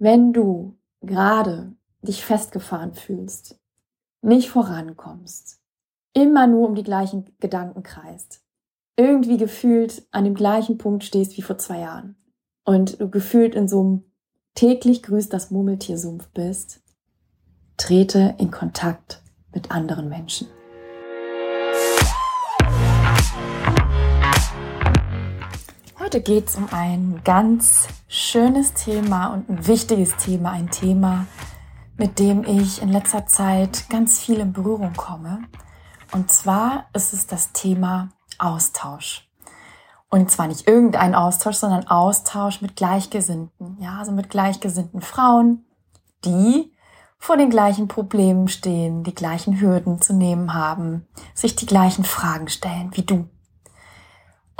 wenn du gerade dich festgefahren fühlst, nicht vorankommst, immer nur um die gleichen Gedanken kreist, irgendwie gefühlt an dem gleichen Punkt stehst wie vor zwei Jahren und du gefühlt in so einem täglich grüßt das Murmeltiersumpf bist, trete in Kontakt mit anderen Menschen. Heute geht es um ein ganz schönes Thema und ein wichtiges Thema, ein Thema, mit dem ich in letzter Zeit ganz viel in Berührung komme. Und zwar ist es das Thema Austausch. Und zwar nicht irgendein Austausch, sondern Austausch mit Gleichgesinnten. Ja, also mit gleichgesinnten Frauen, die vor den gleichen Problemen stehen, die gleichen Hürden zu nehmen haben, sich die gleichen Fragen stellen wie du.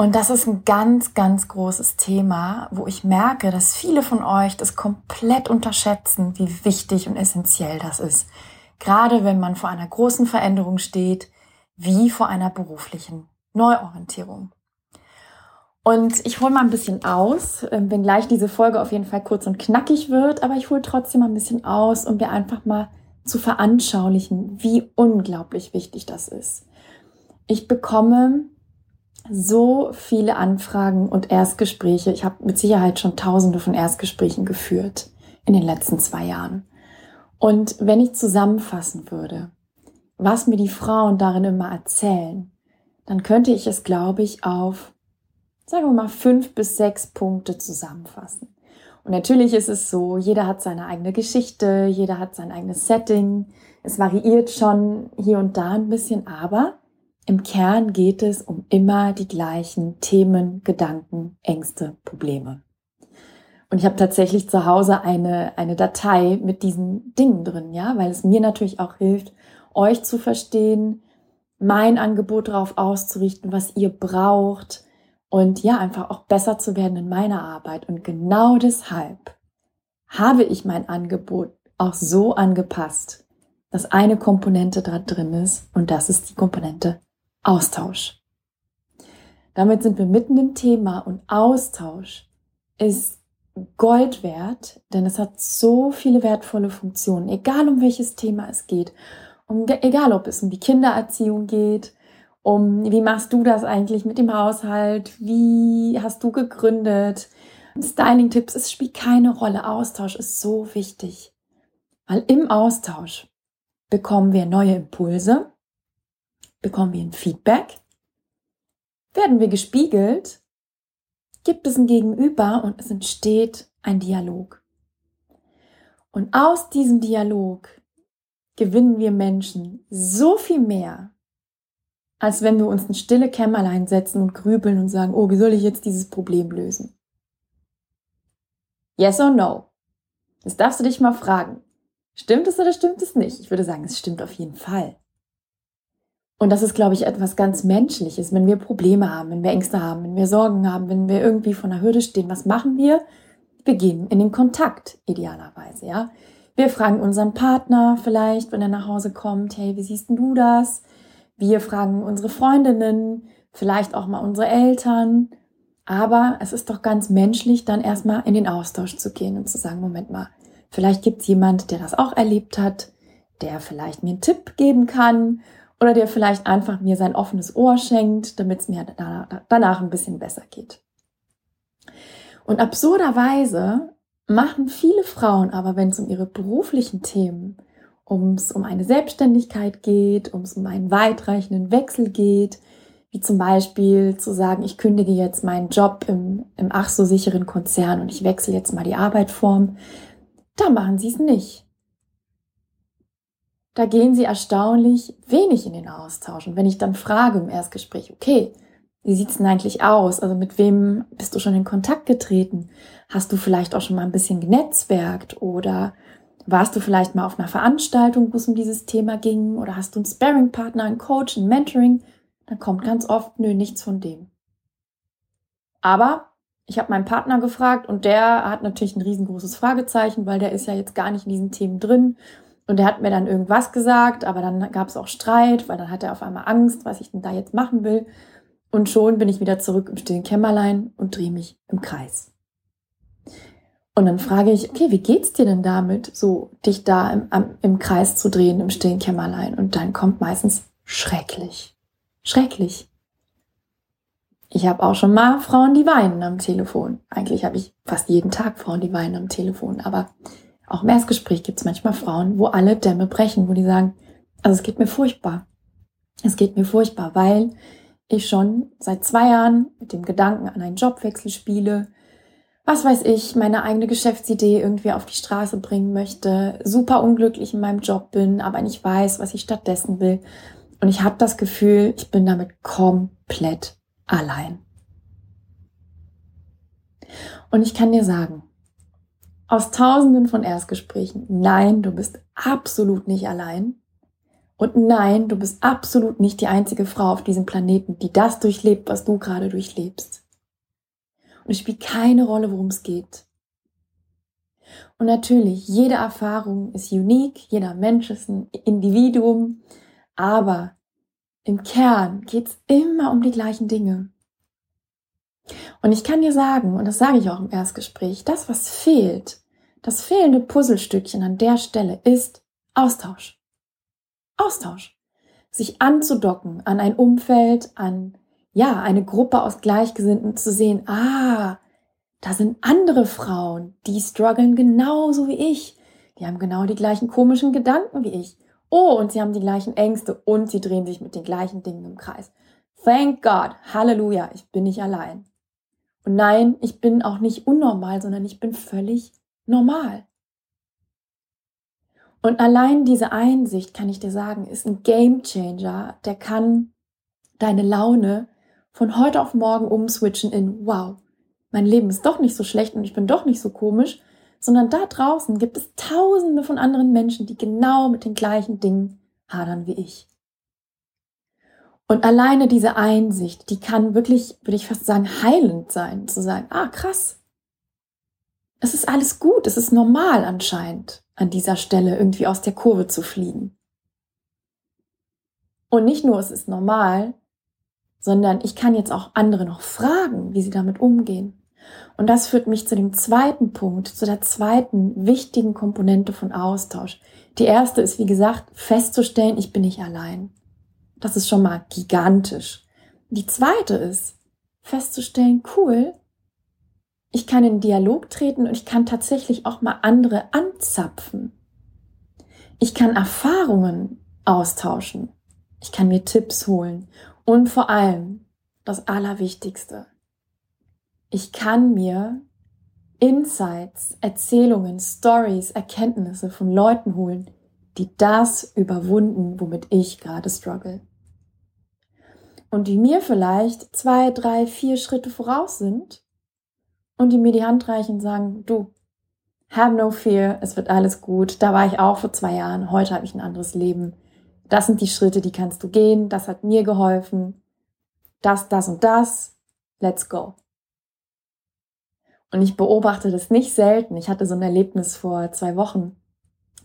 Und das ist ein ganz, ganz großes Thema, wo ich merke, dass viele von euch das komplett unterschätzen, wie wichtig und essentiell das ist. Gerade wenn man vor einer großen Veränderung steht, wie vor einer beruflichen Neuorientierung. Und ich hole mal ein bisschen aus, ähm, wenn gleich diese Folge auf jeden Fall kurz und knackig wird, aber ich hole trotzdem mal ein bisschen aus, um dir einfach mal zu veranschaulichen, wie unglaublich wichtig das ist. Ich bekomme so viele Anfragen und Erstgespräche. Ich habe mit Sicherheit schon tausende von Erstgesprächen geführt in den letzten zwei Jahren. Und wenn ich zusammenfassen würde, was mir die Frauen darin immer erzählen, dann könnte ich es, glaube ich, auf, sagen wir mal, fünf bis sechs Punkte zusammenfassen. Und natürlich ist es so, jeder hat seine eigene Geschichte, jeder hat sein eigenes Setting. Es variiert schon hier und da ein bisschen, aber im Kern geht es um immer die gleichen Themen, Gedanken, Ängste, Probleme. Und ich habe tatsächlich zu Hause eine, eine Datei mit diesen Dingen drin, ja, weil es mir natürlich auch hilft, euch zu verstehen, mein Angebot darauf auszurichten, was ihr braucht und ja, einfach auch besser zu werden in meiner Arbeit. Und genau deshalb habe ich mein Angebot auch so angepasst, dass eine Komponente da drin ist und das ist die Komponente Austausch. Damit sind wir mitten im Thema und Austausch ist Gold wert, denn es hat so viele wertvolle Funktionen, egal um welches Thema es geht. Um, egal ob es um die Kindererziehung geht, um wie machst du das eigentlich mit dem Haushalt, wie hast du gegründet, Styling-Tipps, es spielt keine Rolle. Austausch ist so wichtig, weil im Austausch bekommen wir neue Impulse, Bekommen wir ein Feedback? Werden wir gespiegelt? Gibt es ein Gegenüber und es entsteht ein Dialog. Und aus diesem Dialog gewinnen wir Menschen so viel mehr, als wenn wir uns in stille Kämmerlein setzen und grübeln und sagen, oh, wie soll ich jetzt dieses Problem lösen? Yes or no? Das darfst du dich mal fragen. Stimmt es oder stimmt es nicht? Ich würde sagen, es stimmt auf jeden Fall. Und das ist, glaube ich, etwas ganz Menschliches. Wenn wir Probleme haben, wenn wir Ängste haben, wenn wir Sorgen haben, wenn wir irgendwie vor einer Hürde stehen, was machen wir? Wir gehen in den Kontakt, idealerweise, ja. Wir fragen unseren Partner vielleicht, wenn er nach Hause kommt, hey, wie siehst du das? Wir fragen unsere Freundinnen, vielleicht auch mal unsere Eltern. Aber es ist doch ganz menschlich, dann erstmal in den Austausch zu gehen und zu sagen, Moment mal, vielleicht gibt es jemand, der das auch erlebt hat, der vielleicht mir einen Tipp geben kann oder der vielleicht einfach mir sein offenes Ohr schenkt, damit es mir danach ein bisschen besser geht. Und absurderweise machen viele Frauen aber, wenn es um ihre beruflichen Themen, um es um eine Selbstständigkeit geht, um es um einen weitreichenden Wechsel geht, wie zum Beispiel zu sagen, ich kündige jetzt meinen Job im, im ach so sicheren Konzern und ich wechsle jetzt mal die Arbeitsform, da machen sie es nicht da gehen sie erstaunlich wenig in den Austausch. Und wenn ich dann frage im Erstgespräch, okay, wie sieht's denn eigentlich aus? Also mit wem bist du schon in Kontakt getreten? Hast du vielleicht auch schon mal ein bisschen genetzwerkt oder warst du vielleicht mal auf einer Veranstaltung, wo es um dieses Thema ging oder hast du einen Sparring-Partner, einen Coach, ein Mentoring? Dann kommt ganz oft, nö, nichts von dem. Aber ich habe meinen Partner gefragt und der hat natürlich ein riesengroßes Fragezeichen, weil der ist ja jetzt gar nicht in diesen Themen drin und er hat mir dann irgendwas gesagt, aber dann gab es auch Streit, weil dann hat er auf einmal Angst, was ich denn da jetzt machen will. Und schon bin ich wieder zurück im stillen Kämmerlein und drehe mich im Kreis. Und dann frage ich, okay, wie geht's dir denn damit, so dich da im, im Kreis zu drehen, im stillen Kämmerlein? Und dann kommt meistens schrecklich. Schrecklich. Ich habe auch schon mal Frauen, die weinen am Telefon. Eigentlich habe ich fast jeden Tag Frauen, die weinen am Telefon. Aber auch im Erstgespräch gibt es manchmal Frauen, wo alle Dämme brechen, wo die sagen, also es geht mir furchtbar. Es geht mir furchtbar, weil ich schon seit zwei Jahren mit dem Gedanken an einen Jobwechsel spiele, was weiß ich, meine eigene Geschäftsidee irgendwie auf die Straße bringen möchte, super unglücklich in meinem Job bin, aber nicht weiß, was ich stattdessen will. Und ich habe das Gefühl, ich bin damit komplett allein. Und ich kann dir sagen, aus tausenden von Erstgesprächen, nein, du bist absolut nicht allein. Und nein, du bist absolut nicht die einzige Frau auf diesem Planeten, die das durchlebt, was du gerade durchlebst. Und es spielt keine Rolle, worum es geht. Und natürlich, jede Erfahrung ist unique, jeder Mensch ist ein Individuum, aber im Kern geht es immer um die gleichen Dinge. Und ich kann dir sagen, und das sage ich auch im Erstgespräch, das, was fehlt, das fehlende Puzzlestückchen an der Stelle ist Austausch. Austausch. Sich anzudocken an ein Umfeld, an, ja, eine Gruppe aus Gleichgesinnten zu sehen, ah, da sind andere Frauen, die strugglen genauso wie ich. Die haben genau die gleichen komischen Gedanken wie ich. Oh, und sie haben die gleichen Ängste und sie drehen sich mit den gleichen Dingen im Kreis. Thank God, Halleluja, ich bin nicht allein. Und nein, ich bin auch nicht unnormal, sondern ich bin völlig normal. Und allein diese Einsicht, kann ich dir sagen, ist ein Game Changer, der kann deine Laune von heute auf morgen umswitchen in, wow, mein Leben ist doch nicht so schlecht und ich bin doch nicht so komisch, sondern da draußen gibt es tausende von anderen Menschen, die genau mit den gleichen Dingen hadern wie ich. Und alleine diese Einsicht, die kann wirklich, würde ich fast sagen, heilend sein, zu sagen, ah, krass. Es ist alles gut, es ist normal anscheinend, an dieser Stelle irgendwie aus der Kurve zu fliegen. Und nicht nur, es ist normal, sondern ich kann jetzt auch andere noch fragen, wie sie damit umgehen. Und das führt mich zu dem zweiten Punkt, zu der zweiten wichtigen Komponente von Austausch. Die erste ist, wie gesagt, festzustellen, ich bin nicht allein. Das ist schon mal gigantisch. Die zweite ist, festzustellen, cool, ich kann in Dialog treten und ich kann tatsächlich auch mal andere anzapfen. Ich kann Erfahrungen austauschen. Ich kann mir Tipps holen. Und vor allem, das Allerwichtigste, ich kann mir Insights, Erzählungen, Stories, Erkenntnisse von Leuten holen, die das überwunden, womit ich gerade struggle. Und die mir vielleicht zwei, drei, vier Schritte voraus sind und die mir die Hand reichen und sagen, du, have no fear, es wird alles gut. Da war ich auch vor zwei Jahren, heute habe ich ein anderes Leben. Das sind die Schritte, die kannst du gehen, das hat mir geholfen. Das, das und das, let's go. Und ich beobachte das nicht selten. Ich hatte so ein Erlebnis vor zwei Wochen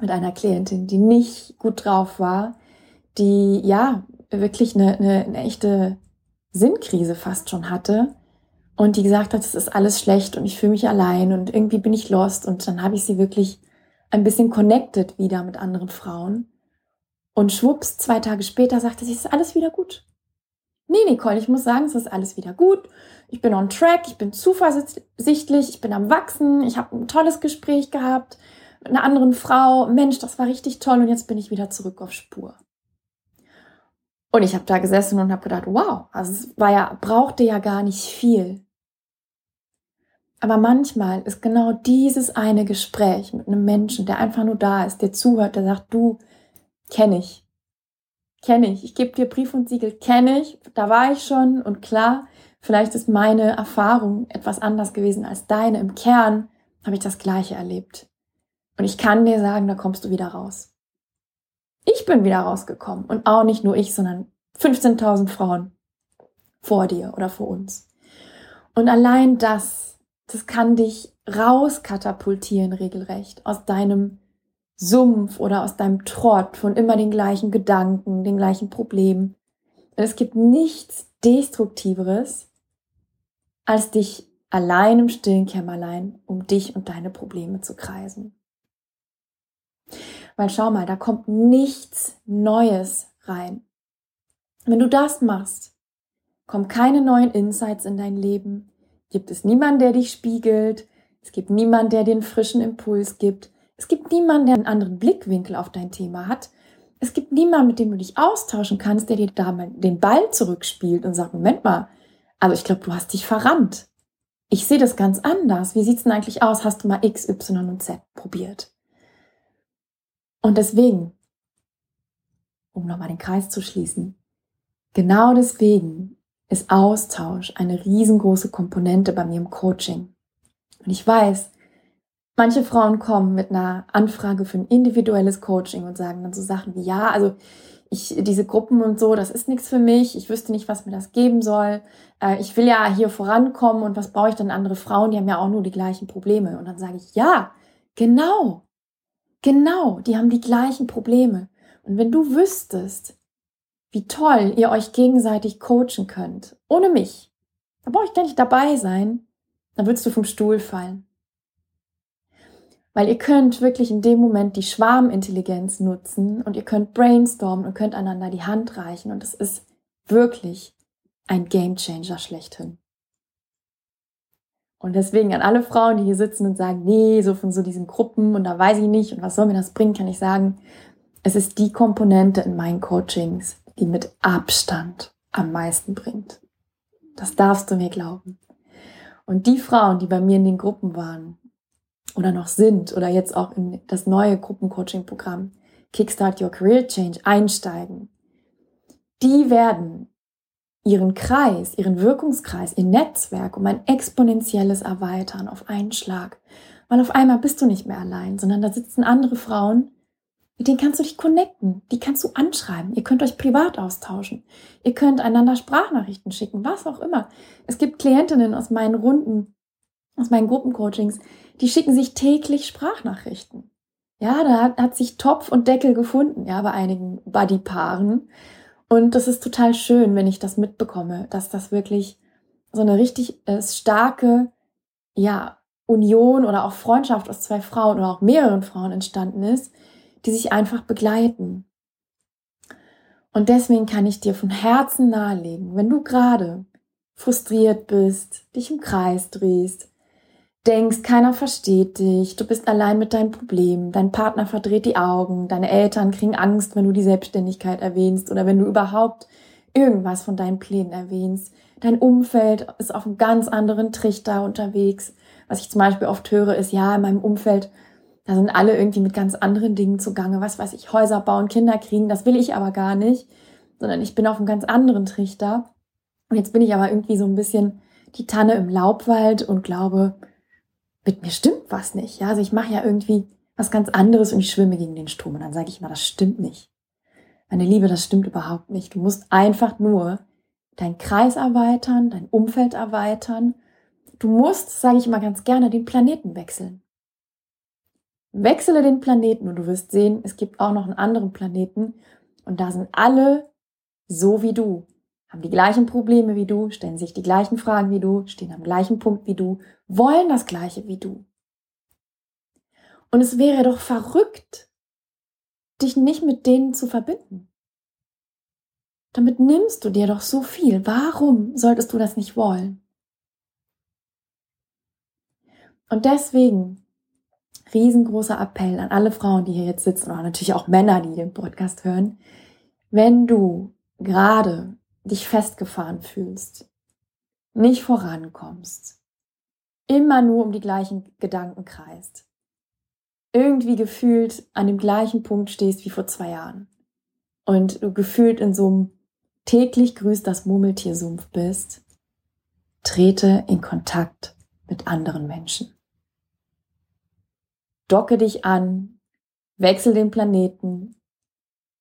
mit einer Klientin, die nicht gut drauf war, die ja wirklich eine, eine, eine echte Sinnkrise fast schon hatte und die gesagt hat, es ist alles schlecht und ich fühle mich allein und irgendwie bin ich lost. Und dann habe ich sie wirklich ein bisschen connected wieder mit anderen Frauen. Und schwupps, zwei Tage später sagte sie, es ist alles wieder gut. Nee, Nicole, ich muss sagen, es ist alles wieder gut. Ich bin on track, ich bin zuversichtlich, ich bin am Wachsen, ich habe ein tolles Gespräch gehabt mit einer anderen Frau. Mensch, das war richtig toll und jetzt bin ich wieder zurück auf Spur. Und ich habe da gesessen und habe gedacht, wow, also es war ja, brauchte ja gar nicht viel. Aber manchmal ist genau dieses eine Gespräch mit einem Menschen, der einfach nur da ist, der zuhört, der sagt, du, kenne ich, kenne ich. Ich gebe dir Brief und Siegel, kenne ich. Da war ich schon und klar, vielleicht ist meine Erfahrung etwas anders gewesen als deine. Im Kern habe ich das Gleiche erlebt. Und ich kann dir sagen, da kommst du wieder raus. Ich bin wieder rausgekommen und auch nicht nur ich, sondern 15.000 Frauen vor dir oder vor uns. Und allein das, das kann dich rauskatapultieren regelrecht aus deinem Sumpf oder aus deinem Trott von immer den gleichen Gedanken, den gleichen Problemen. Es gibt nichts Destruktiveres, als dich allein im stillen Kämmerlein um dich und deine Probleme zu kreisen. Weil schau mal, da kommt nichts Neues rein. Wenn du das machst, kommen keine neuen Insights in dein Leben, gibt es niemanden, der dich spiegelt, es gibt niemanden, der einen frischen Impuls gibt, es gibt niemanden, der einen anderen Blickwinkel auf dein Thema hat, es gibt niemanden, mit dem du dich austauschen kannst, der dir da mal den Ball zurückspielt und sagt, Moment mal, also ich glaube, du hast dich verrannt. Ich sehe das ganz anders. Wie sieht's denn eigentlich aus? Hast du mal X, Y und Z probiert? Und deswegen, um nochmal den Kreis zu schließen, genau deswegen ist Austausch eine riesengroße Komponente bei mir im Coaching. Und ich weiß, manche Frauen kommen mit einer Anfrage für ein individuelles Coaching und sagen dann so Sachen wie, ja, also ich, diese Gruppen und so, das ist nichts für mich. Ich wüsste nicht, was mir das geben soll. Äh, ich will ja hier vorankommen und was brauche ich denn andere Frauen? Die haben ja auch nur die gleichen Probleme. Und dann sage ich, ja, genau, genau, die haben die gleichen Probleme. Und wenn du wüsstest, wie toll ihr euch gegenseitig coachen könnt, ohne mich, da brauche ich gar nicht dabei sein, dann würdest du vom Stuhl fallen. Weil ihr könnt wirklich in dem Moment die Schwarmintelligenz nutzen und ihr könnt brainstormen und könnt einander die Hand reichen und es ist wirklich ein Gamechanger schlechthin. Und deswegen an alle Frauen, die hier sitzen und sagen, nee, so von so diesen Gruppen und da weiß ich nicht und was soll mir das bringen, kann ich sagen, es ist die Komponente in meinen Coachings, die mit Abstand am meisten bringt. Das darfst du mir glauben. Und die Frauen, die bei mir in den Gruppen waren, oder noch sind oder jetzt auch in das neue Gruppencoaching-Programm Kickstart Your Career Change einsteigen, die werden ihren Kreis, ihren Wirkungskreis, ihr Netzwerk um ein exponentielles erweitern auf einen Schlag. Weil auf einmal bist du nicht mehr allein, sondern da sitzen andere Frauen, denen kannst du dich connecten, die kannst du anschreiben, ihr könnt euch privat austauschen, ihr könnt einander Sprachnachrichten schicken, was auch immer. Es gibt Klientinnen aus meinen Runden, aus meinen Gruppencoachings, die schicken sich täglich Sprachnachrichten. Ja, da hat, hat sich Topf und Deckel gefunden, ja, bei einigen Buddy-Paaren. Und das ist total schön, wenn ich das mitbekomme, dass das wirklich so eine richtig äh, starke, ja, Union oder auch Freundschaft aus zwei Frauen oder auch mehreren Frauen entstanden ist, die sich einfach begleiten. Und deswegen kann ich dir von Herzen nahelegen, wenn du gerade frustriert bist, dich im Kreis drehst, denkst, keiner versteht dich, du bist allein mit deinem Problem, dein Partner verdreht die Augen, deine Eltern kriegen Angst, wenn du die Selbstständigkeit erwähnst oder wenn du überhaupt irgendwas von deinen Plänen erwähnst. Dein Umfeld ist auf einem ganz anderen Trichter unterwegs. Was ich zum Beispiel oft höre, ist, ja, in meinem Umfeld, da sind alle irgendwie mit ganz anderen Dingen zugange. Was weiß ich, Häuser bauen, Kinder kriegen, das will ich aber gar nicht, sondern ich bin auf einem ganz anderen Trichter. Und jetzt bin ich aber irgendwie so ein bisschen die Tanne im Laubwald und glaube, mit mir stimmt was nicht. Ja, also ich mache ja irgendwie was ganz anderes und ich schwimme gegen den Strom. Und dann sage ich immer, das stimmt nicht. Meine Liebe, das stimmt überhaupt nicht. Du musst einfach nur deinen Kreis erweitern, dein Umfeld erweitern. Du musst, sage ich immer ganz gerne, den Planeten wechseln. Wechsele den Planeten und du wirst sehen, es gibt auch noch einen anderen Planeten und da sind alle so wie du haben die gleichen Probleme wie du, stellen sich die gleichen Fragen wie du, stehen am gleichen Punkt wie du, wollen das gleiche wie du. Und es wäre doch verrückt, dich nicht mit denen zu verbinden. Damit nimmst du dir doch so viel. Warum solltest du das nicht wollen? Und deswegen riesengroßer Appell an alle Frauen, die hier jetzt sitzen, oder natürlich auch Männer, die den Podcast hören. Wenn du gerade dich festgefahren fühlst, nicht vorankommst, immer nur um die gleichen Gedanken kreist, irgendwie gefühlt an dem gleichen Punkt stehst wie vor zwei Jahren und du gefühlt in so einem täglich grüßt das Murmeltiersumpf bist, trete in Kontakt mit anderen Menschen. Docke dich an, wechsel den Planeten,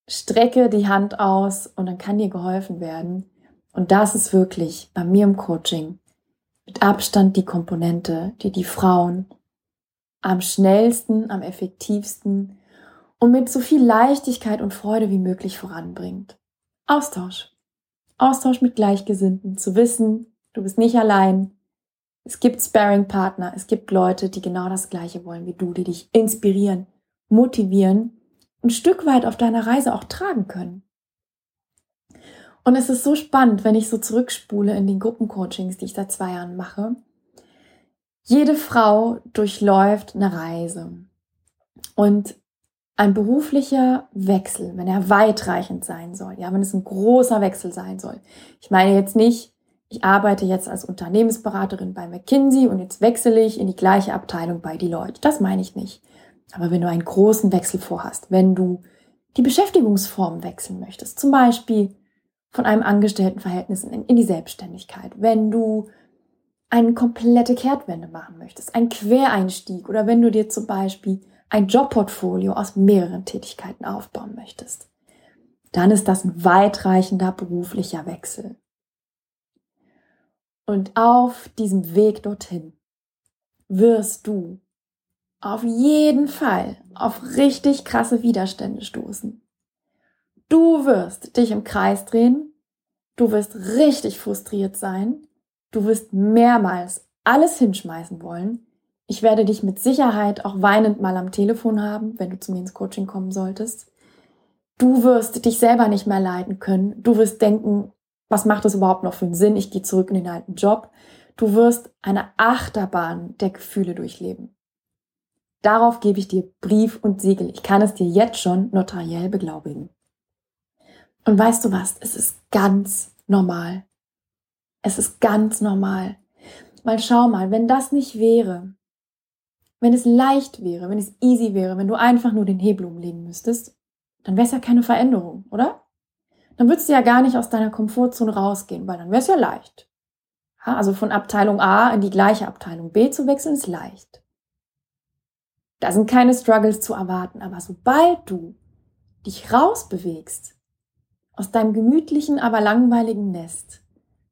strecke die Hand aus und dann kann dir geholfen werden. Und das ist wirklich bei mir im Coaching mit Abstand die Komponente, die die Frauen am schnellsten, am effektivsten und mit so viel Leichtigkeit und Freude wie möglich voranbringt. Austausch. Austausch mit Gleichgesinnten, zu wissen, du bist nicht allein, Es gibt Sparing-Partner, es gibt Leute, die genau das Gleiche wollen wie du, die dich inspirieren, motivieren, ein Stück weit auf deiner Reise auch tragen können. Und es ist so spannend, wenn ich so zurückspule in den Gruppencoachings, die ich seit zwei Jahren mache. Jede Frau durchläuft eine Reise. Und ein beruflicher Wechsel, wenn er weitreichend sein soll, ja, wenn es ein großer Wechsel sein soll. Ich meine jetzt nicht, ich arbeite jetzt als Unternehmensberaterin bei McKinsey und jetzt wechsle ich in die gleiche Abteilung bei Deloitte. Das meine ich nicht. Aber wenn du einen großen Wechsel vorhast, wenn du die Beschäftigungsform wechseln möchtest, zum Beispiel von einem Angestelltenverhältnis in, die Selbstständigkeit, wenn du eine komplette Kehrtwende machen möchtest, ein Quereinstieg oder wenn du dir zum Beispiel ein Jobportfolio aus mehreren Tätigkeiten aufbauen möchtest, dann ist das ein weitreichender beruflicher Wechsel. Und auf diesem Weg dorthin wirst du auf jeden Fall auf richtig krasse Widerstände stoßen. Du wirst dich im Kreis drehen, du wirst richtig frustriert sein, du wirst mehrmals alles hinschmeißen wollen. Ich werde dich mit Sicherheit auch weinend mal am Telefon haben, wenn du zu mir ins Coaching kommen solltest. Du wirst dich selber nicht mehr leiden können. Du wirst denken, was macht es überhaupt noch für einen Sinn? Ich gehe zurück in den alten Job. Du wirst eine Achterbahn der Gefühle durchleben. Darauf gebe ich dir Brief und Siegel. Ich kann es dir jetzt schon notariell beglaubigen. Und weißt du was? Es ist ganz normal. Es ist ganz normal. Weil schau mal, wenn das nicht wäre, wenn es leicht wäre, wenn es easy wäre, wenn du einfach nur den Hebel umlegen müsstest, dann wäre es ja keine Veränderung, oder? Dann würdest du ja gar nicht aus deiner Komfortzone rausgehen, weil dann wäre es ja leicht. Ja, also von Abteilung A in die gleiche Abteilung B zu wechseln ist leicht. Da sind keine Struggles zu erwarten, aber sobald du dich rausbewegst aus deinem gemütlichen, aber langweiligen Nest,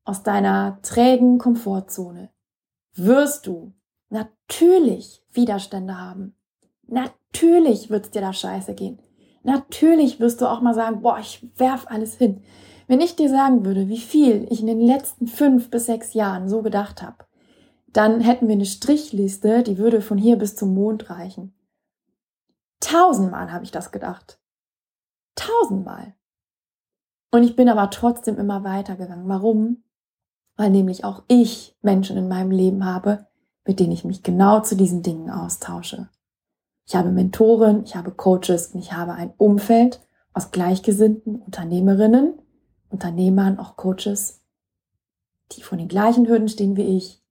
aus deiner trägen Komfortzone, wirst du natürlich Widerstände haben. Natürlich wird es dir da scheiße gehen. Natürlich wirst du auch mal sagen, boah, ich werf alles hin. Wenn ich dir sagen würde, wie viel ich in den letzten fünf bis sechs Jahren so gedacht habe, dann hätten wir eine Strichliste, die würde von hier bis zum Mond reichen. Tausendmal habe ich das gedacht. Tausendmal. Und ich bin aber trotzdem immer weitergegangen. Warum? Weil nämlich auch ich Menschen in meinem Leben habe, mit denen ich mich genau zu diesen Dingen austausche. Ich habe Mentoren, ich habe Coaches und ich habe ein Umfeld aus gleichgesinnten Unternehmerinnen, Unternehmern, auch Coaches, die von den gleichen Hürden stehen wie ich,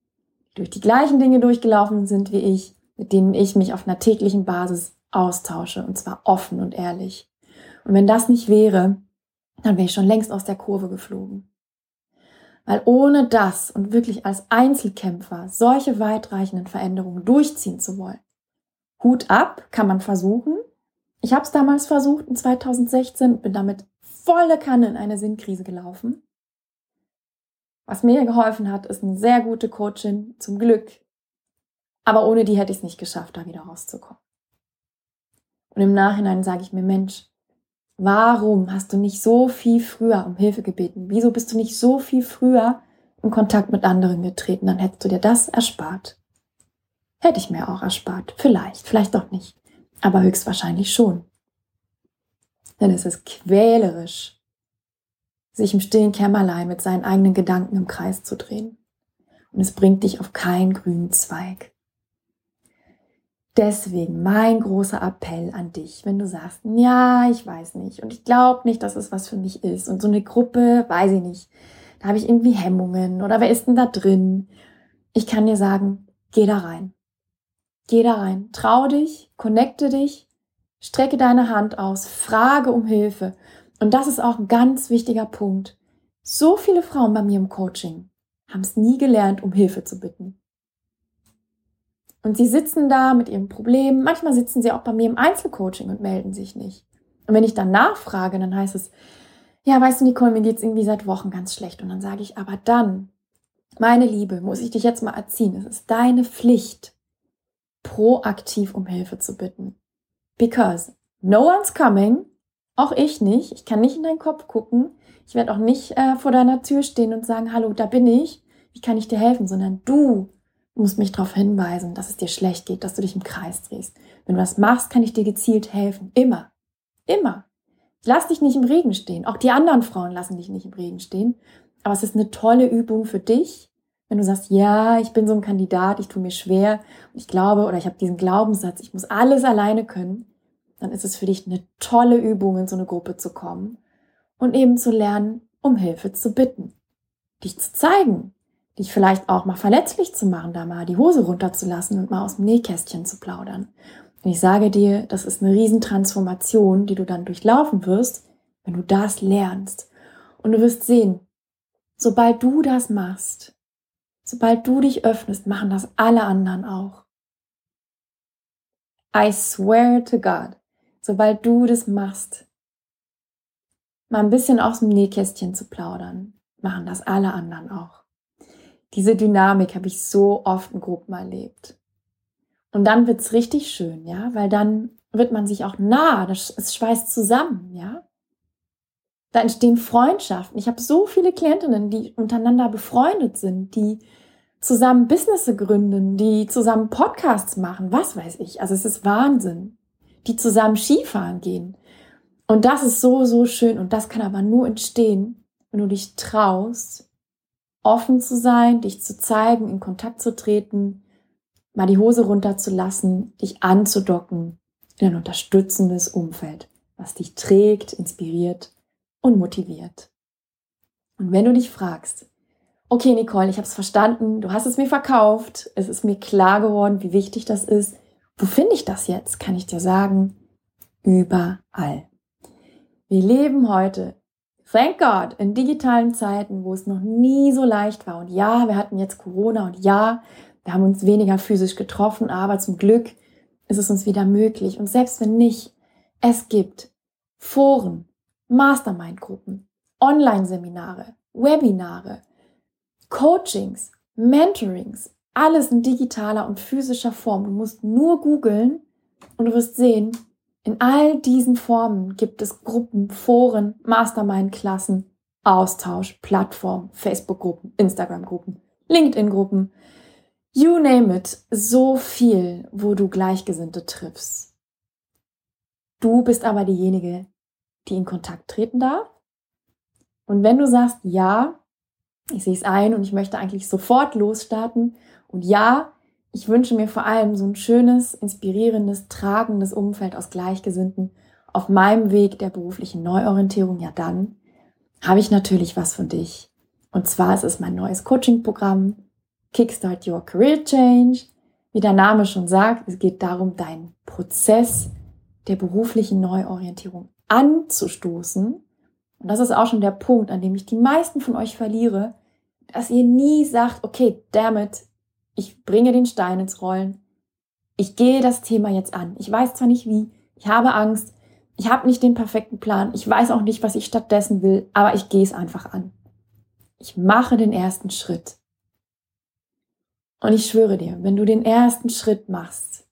die durch die gleichen Dinge durchgelaufen sind wie ich, mit denen ich mich auf einer täglichen Basis austausche und zwar offen und ehrlich. Und wenn das nicht wäre, dann wäre ich schon längst aus der Kurve geflogen. Weil ohne das und wirklich als Einzelkämpfer solche weitreichenden Veränderungen durchziehen zu wollen, Hut ab, kann man versuchen. Ich habe es damals versucht in 2016, bin damit volle Kanne in eine Sinnkrise gelaufen. Was mir geholfen hat, ist eine sehr gute Coachin, zum Glück. Aber ohne die hätte ich es nicht geschafft, da wieder rauszukommen. Und im Nachhinein sage ich mir, Mensch, warum hast du nicht so viel früher um Hilfe gebeten? Wieso bist du nicht so viel früher in Kontakt mit anderen getreten? Dann hättest du dir das erspart. Hätte ich mir auch erspart. Vielleicht, vielleicht doch nicht. Aber höchstwahrscheinlich schon. Denn es ist quälerisch, sich im stillen Kämmerlein mit seinen eigenen Gedanken im Kreis zu drehen. Und es bringt dich auf keinen grünen Zweig. Deswegen mein großer Appell an dich, wenn du sagst, ja, ich weiß nicht und ich glaube nicht, dass es was für mich ist und so eine Gruppe, weiß ich nicht, da habe ich irgendwie Hemmungen oder wer ist denn da drin? Ich kann dir sagen, geh da rein. Geh da rein, trau dich, connecte dich, strecke deine Hand aus, frage um Hilfe. Und das ist auch ein ganz wichtiger Punkt. So viele Frauen bei mir im Coaching haben es nie gelernt, um Hilfe zu bitten. Und sie sitzen da mit ihrem Problem. Manchmal sitzen sie auch bei mir im Einzelcoaching und melden sich nicht. Und wenn ich dann nachfrage, dann heißt es, ja, weißt du, Nicole, mir geht's irgendwie seit Wochen ganz schlecht. Und dann sage ich, aber dann, meine Liebe, muss ich dich jetzt mal erziehen. Es ist deine Pflicht, proaktiv um Hilfe zu bitten. Because no one's coming, auch ich nicht. Ich kann nicht in deinen Kopf gucken. Ich werde auch nicht äh, vor deiner Tür stehen und sagen, hallo, da bin ich. Wie kann ich dir helfen? Sondern du musst mich darauf hinweisen, dass es dir schlecht geht, dass du dich im Kreis drehst. Wenn du das machst, kann ich dir gezielt helfen. Immer. Immer. Lass dich nicht im Regen stehen. Auch die anderen Frauen lassen dich nicht im Regen stehen. Aber es ist eine tolle Übung für dich, wenn du sagst, ja, ich bin so ein Kandidat, ich tue mir schwer, ich glaube oder ich habe diesen Glaubenssatz, ich muss alles alleine können, dann ist es für dich eine tolle Übung, in so eine Gruppe zu kommen und eben zu lernen, um Hilfe zu bitten, dich zu zeigen, dich vielleicht auch mal verletzlich zu machen, da mal die Hose runterzulassen und mal aus dem Nähkästchen zu plaudern. Und ich sage dir, das ist eine Riesentransformation, die du dann durchlaufen wirst, wenn du das lernst. Und du wirst sehen, sobald du das machst, sobald du dich öffnest, machen das alle anderen auch. I swear to God, sobald du das machst, mal ein bisschen aus dem Nähkästchen zu plaudern, machen das alle anderen auch. Diese Dynamik habe ich so oft in Gruppen erlebt. Und dann wird's richtig schön, ja, weil dann wird man sich auch nah, das, es schweißt zusammen, ja. Da entstehen Freundschaften. Ich habe so viele Klientinnen, die untereinander befreundet sind, die zusammen Business gründen, die zusammen Podcasts machen, was weiß ich. Also es ist Wahnsinn. Die zusammen Skifahren gehen. Und das ist so, so schön. Und das kann aber nur entstehen, wenn du dich traust, offen zu sein, dich zu zeigen, in Kontakt zu treten, mal die Hose runterzulassen, dich anzudocken in ein unterstützendes Umfeld, was dich trägt, inspiriert und motiviert. Und wenn du dich fragst, okay Nicole, ich habe es verstanden, du hast es mir verkauft, es ist mir klar geworden, wie wichtig das ist, wo finde ich das jetzt, kann ich dir sagen, überall. Wir leben heute, thank God, in digitalen Zeiten, wo es noch nie so leicht war. Und ja, wir hatten jetzt Corona und ja, wir haben uns weniger physisch getroffen, aber zum Glück ist es uns wieder möglich. Und selbst wenn nicht, es gibt Foren, Mastermind-Gruppen, Online-Seminare, Webinare, Coachings, Mentorings, alles in digitaler und physischer Form. Du musst nur googeln und du wirst sehen, in all diesen Formen gibt es Gruppen, Foren, Mastermind-Klassen, Austausch, Plattformen, Facebook-Gruppen, Instagram-Gruppen, LinkedIn-Gruppen, You name it, so viel, wo du Gleichgesinnte triffst. Du bist aber diejenige, die in Kontakt treten darf. Und wenn du sagst, ja, ich sehe es ein und ich möchte eigentlich sofort losstarten und ja, ich wünsche mir vor allem so ein schönes, inspirierendes, tragendes Umfeld aus Gleichgesinnten auf meinem Weg der beruflichen Neuorientierung, ja dann habe ich natürlich was für dich. Und zwar ist es mein neues Coaching-Programm, Kickstart Your Career Change. Wie der Name schon sagt, es geht darum, deinen Prozess der beruflichen Neuorientierung anzustoßen. Und das ist auch schon der Punkt, an dem ich die meisten von euch verliere, dass ihr nie sagt, okay, damn it, ich bringe den Stein ins Rollen. Ich gehe das Thema jetzt an. Ich weiß zwar nicht wie, ich habe Angst, ich habe nicht den perfekten Plan, ich weiß auch nicht, was ich stattdessen will, aber ich gehe es einfach an. Ich mache den ersten Schritt. Und ich schwöre dir, wenn du den ersten Schritt machst,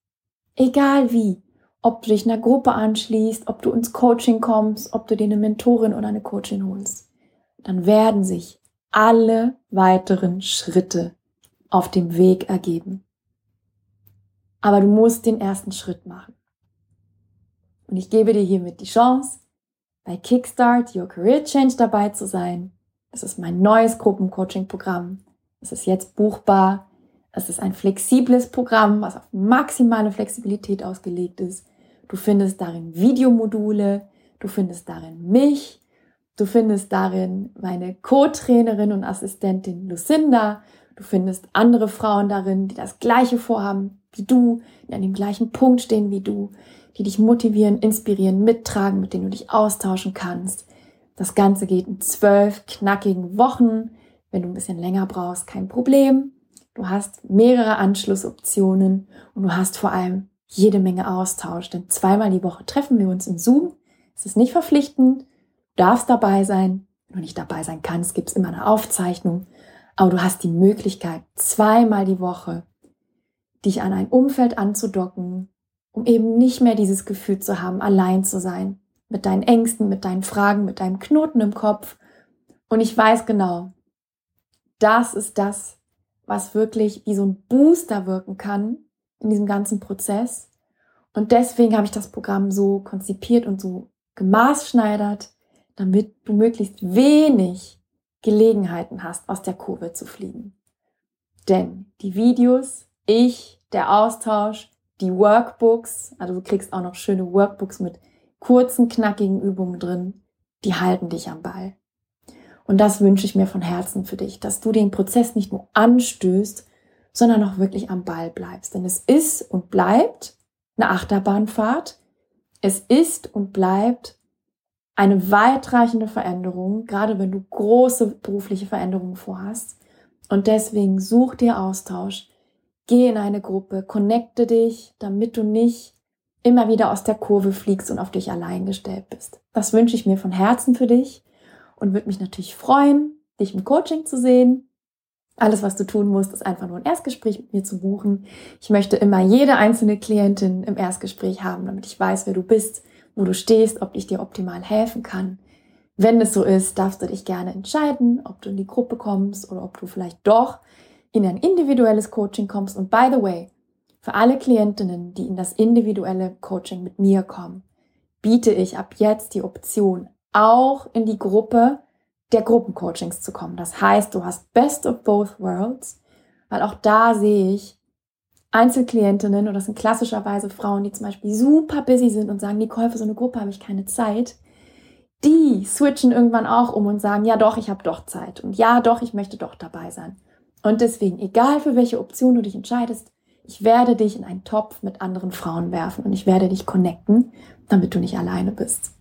egal wie, ob du dich einer Gruppe anschließt, ob du ins Coaching kommst, ob du dir eine Mentorin oder eine Coachin holst, dann werden sich alle weiteren Schritte auf dem Weg ergeben. Aber du musst den ersten Schritt machen. Und ich gebe dir hiermit die Chance, bei Kickstart Your Career Change dabei zu sein. Das ist mein neues Gruppencoaching-Programm. Es ist jetzt buchbar. Es ist ein flexibles Programm, was auf maximale Flexibilität ausgelegt ist. Du findest darin Videomodule, du findest darin mich, du findest darin meine Co-Trainerin und Assistentin Lucinda, du findest andere Frauen darin, die das gleiche vorhaben wie du, die an dem gleichen Punkt stehen wie du, die dich motivieren, inspirieren, mittragen, mit denen du dich austauschen kannst. Das Ganze geht in zwölf knackigen Wochen. Wenn du ein bisschen länger brauchst, kein Problem. Du hast mehrere Anschlussoptionen und du hast vor allem jede Menge Austausch, denn zweimal die Woche treffen wir uns in Zoom. Es ist nicht verpflichtend, darfst dabei sein. Wenn du nicht dabei sein kannst, gibt es immer eine Aufzeichnung. Aber du hast die Möglichkeit, zweimal die Woche dich an ein Umfeld anzudocken, um eben nicht mehr dieses Gefühl zu haben, allein zu sein. Mit deinen Ängsten, mit deinen Fragen, mit deinem Knoten im Kopf. Und ich weiß genau, das ist das, was wirklich wie so ein Booster wirken kann in diesem ganzen Prozess. Und deswegen habe ich das Programm so konzipiert und so gemaßschneidert, damit du möglichst wenig Gelegenheiten hast, aus der Kurve zu fliegen. Denn die Videos, ich, der Austausch, die Workbooks, also du kriegst auch noch schöne Workbooks mit kurzen, knackigen Übungen drin, die halten dich am Ball. Und das wünsche ich mir von Herzen für dich, dass du den Prozess nicht nur anstößt, sondern auch wirklich am Ball bleibst. Denn es ist und bleibt eine Achterbahnfahrt. Es ist und bleibt eine weitreichende Veränderung, gerade wenn du große berufliche Veränderungen vorhast. Und deswegen such dir Austausch, geh in eine Gruppe, connecte dich, damit du nicht immer wieder aus der Kurve fliegst und auf dich allein gestellt bist. Das wünsche ich mir von Herzen für dich und würde mich natürlich freuen, dich im Coaching zu sehen. Alles, was du tun musst, ist einfach nur ein Erstgespräch mit mir zu buchen. Ich möchte immer jede einzelne Klientin im Erstgespräch haben, damit ich weiß, wer du bist, wo du stehst, ob ich dir optimal helfen kann. Wenn es so ist, darfst du dich gerne entscheiden, ob du in die Gruppe kommst oder ob du vielleicht doch in ein individuelles Coaching kommst. Und by the way, für alle Klientinnen, die in das individuelle Coaching mit mir kommen, biete ich ab jetzt die Option, auch in die Gruppe der Gruppencoachings zu kommen. Das heißt, du hast Best of Both Worlds, weil auch da sehe ich Einzelklientinnen, oder das sind klassischerweise Frauen, die zum Beispiel super busy sind und sagen, Nicole, für so eine Gruppe habe ich keine Zeit. Die switchen irgendwann auch um und sagen, ja doch, ich habe doch Zeit. Und ja doch, ich möchte doch dabei sein. Und deswegen, egal für welche Option du dich entscheidest, ich werde dich in einen Topf mit anderen Frauen werfen und ich werde dich connecten, damit du nicht alleine bist.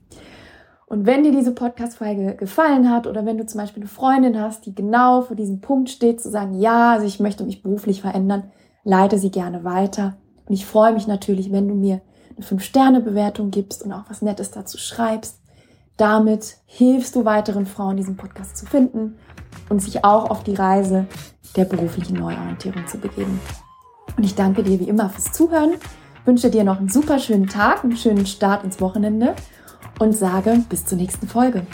Und wenn dir diese Podcast-Folge gefallen hat oder wenn du zum Beispiel eine Freundin hast, die genau vor diesem Punkt steht, zu sagen, ja, also ich möchte mich beruflich verändern, leite sie gerne weiter. Und ich freue mich natürlich, wenn du mir eine 5-Sterne-Bewertung gibst und auch was Nettes dazu schreibst. Damit hilfst du weiteren Frauen, diesen Podcast zu finden und sich auch auf die Reise der beruflichen Neuorientierung zu begeben. Und ich danke dir wie immer fürs Zuhören, wünsche dir noch einen super schönen Tag, einen schönen Start ins Wochenende und sage bis zur nächsten Folge.